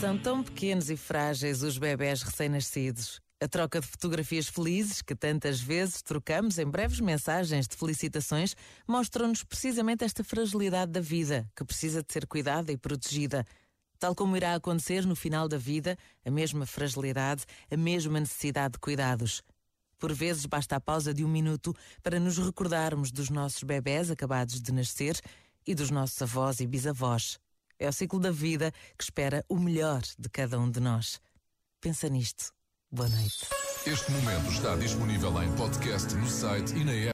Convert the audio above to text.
São tão pequenos e frágeis os bebés recém-nascidos. A troca de fotografias felizes que tantas vezes trocamos em breves mensagens de felicitações mostram-nos precisamente esta fragilidade da vida, que precisa de ser cuidada e protegida. Tal como irá acontecer no final da vida, a mesma fragilidade, a mesma necessidade de cuidados. Por vezes basta a pausa de um minuto para nos recordarmos dos nossos bebés acabados de nascer e dos nossos avós e bisavós. É o ciclo da vida que espera o melhor de cada um de nós. Pensa nisto. Boa noite. Este momento está disponível em podcast no site e na app.